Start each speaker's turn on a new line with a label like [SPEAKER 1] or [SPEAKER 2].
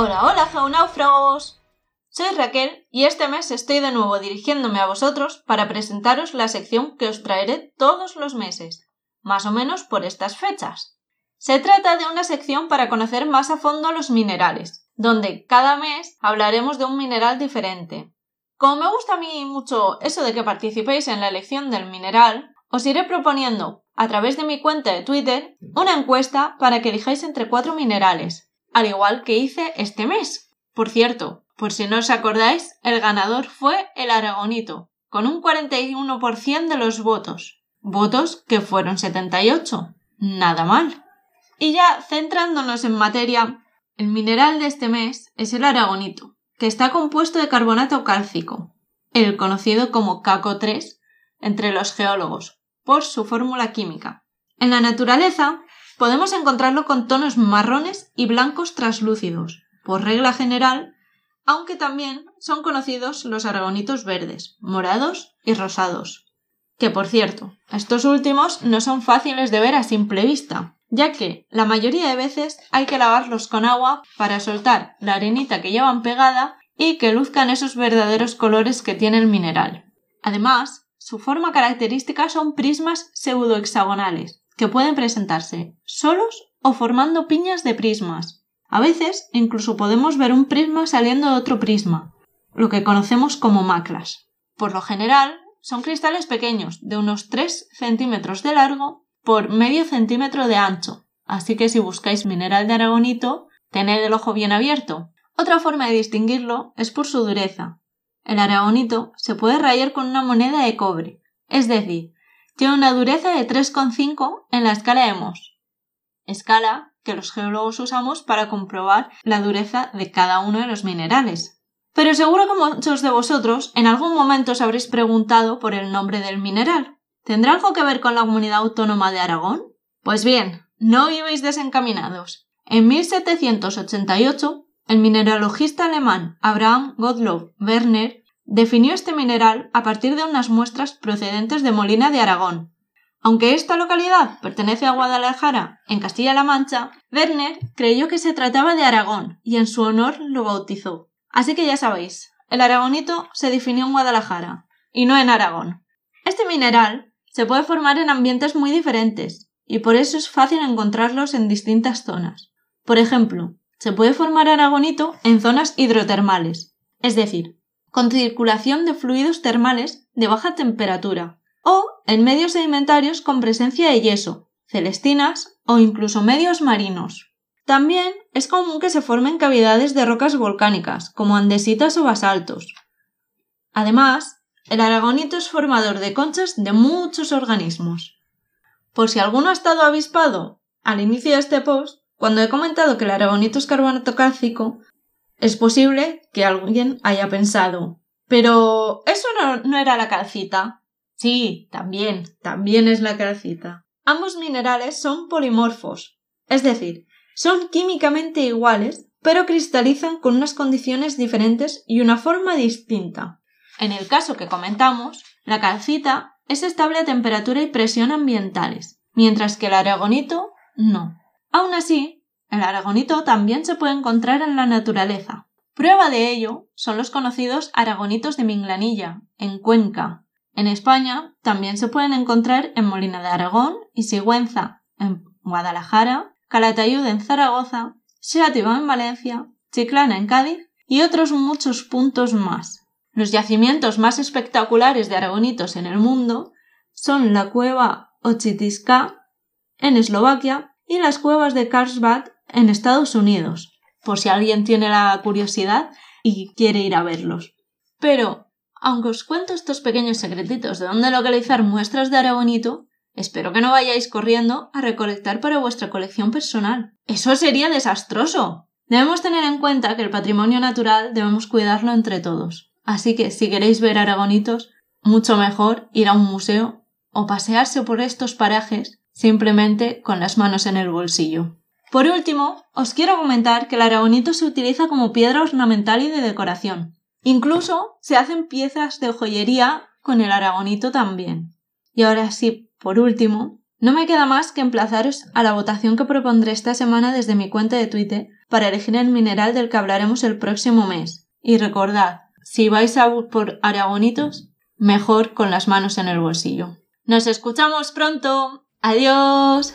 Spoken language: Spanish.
[SPEAKER 1] Hola, hola, geonáufragos. Soy Raquel y este mes estoy de nuevo dirigiéndome a vosotros para presentaros la sección que os traeré todos los meses, más o menos por estas fechas. Se trata de una sección para conocer más a fondo los minerales, donde cada mes hablaremos de un mineral diferente. Como me gusta a mí mucho eso de que participéis en la elección del mineral, os iré proponiendo, a través de mi cuenta de Twitter, una encuesta para que elijáis entre cuatro minerales, al igual que hice este mes. Por cierto, por si no os acordáis, el ganador fue el Aragonito, con un 41% de los votos. Votos que fueron 78. Nada mal. Y ya centrándonos en materia, el mineral de este mes es el aragonito, que está compuesto de carbonato cálcico, el conocido como CaCO3 entre los geólogos, por su fórmula química. En la naturaleza, podemos encontrarlo con tonos marrones y blancos traslúcidos, por regla general, aunque también son conocidos los aragonitos verdes, morados y rosados. Que por cierto, estos últimos no son fáciles de ver a simple vista, ya que la mayoría de veces hay que lavarlos con agua para soltar la arenita que llevan pegada y que luzcan esos verdaderos colores que tiene el mineral. Además, su forma característica son prismas pseudohexagonales, que pueden presentarse solos o formando piñas de prismas. A veces incluso podemos ver un prisma saliendo de otro prisma, lo que conocemos como maclas. Por lo general, son cristales pequeños, de unos 3 centímetros de largo por medio centímetro de ancho, así que si buscáis mineral de aragonito, tened el ojo bien abierto. Otra forma de distinguirlo es por su dureza. El aragonito se puede rayar con una moneda de cobre, es decir, tiene una dureza de 3,5 en la escala de Mohs, escala que los geólogos usamos para comprobar la dureza de cada uno de los minerales. Pero seguro que muchos de vosotros en algún momento os habréis preguntado por el nombre del mineral. ¿Tendrá algo que ver con la comunidad autónoma de Aragón? Pues bien, no ibais desencaminados. En 1788, el mineralogista alemán Abraham Gottlob Werner definió este mineral a partir de unas muestras procedentes de Molina de Aragón. Aunque esta localidad pertenece a Guadalajara, en Castilla-La Mancha, Werner creyó que se trataba de Aragón y en su honor lo bautizó. Así que ya sabéis, el aragonito se definió en Guadalajara y no en Aragón. Este mineral se puede formar en ambientes muy diferentes y por eso es fácil encontrarlos en distintas zonas. Por ejemplo, se puede formar aragonito en zonas hidrotermales, es decir, con circulación de fluidos termales de baja temperatura, o en medios sedimentarios con presencia de yeso, celestinas o incluso medios marinos. También es común que se formen cavidades de rocas volcánicas, como andesitas o basaltos. Además, el aragonito es formador de conchas de muchos organismos. Por si alguno ha estado avispado al inicio de este post, cuando he comentado que el aragonito es carbonato cálcico, es posible que alguien haya pensado, pero eso no, era la calcita. Sí, también, también es la calcita. Ambos minerales son polimorfos, es decir, son químicamente iguales, pero cristalizan con unas condiciones diferentes y una forma distinta. En el caso que comentamos, la calcita es estable a temperatura y presión ambientales, mientras que el aragonito no. Aún así, el aragonito también se puede encontrar en la naturaleza. Prueba de ello son los conocidos aragonitos de Minglanilla, en Cuenca. En España también se pueden encontrar en Molina de Aragón y Sigüenza, en Guadalajara, Calatayud en Zaragoza, Xérativa en Valencia, Chiclana en Cádiz y otros muchos puntos más. Los yacimientos más espectaculares de aragonitos en el mundo son la cueva Ochitiska en Eslovaquia y las cuevas de Karlsbad en Estados Unidos, por si alguien tiene la curiosidad y quiere ir a verlos. Pero, aunque os cuento estos pequeños secretitos de dónde localizar muestras de aragonito, Espero que no vayáis corriendo a recolectar para vuestra colección personal. Eso sería desastroso. Debemos tener en cuenta que el patrimonio natural debemos cuidarlo entre todos. Así que si queréis ver aragonitos, mucho mejor ir a un museo o pasearse por estos parajes simplemente con las manos en el bolsillo. Por último, os quiero comentar que el aragonito se utiliza como piedra ornamental y de decoración. Incluso se hacen piezas de joyería con el aragonito también. Y ahora sí, por último, no me queda más que emplazaros a la votación que propondré esta semana desde mi cuenta de Twitter para elegir el mineral del que hablaremos el próximo mes. Y recordad, si vais a por aragonitos, mejor con las manos en el bolsillo. Nos escuchamos pronto. Adiós.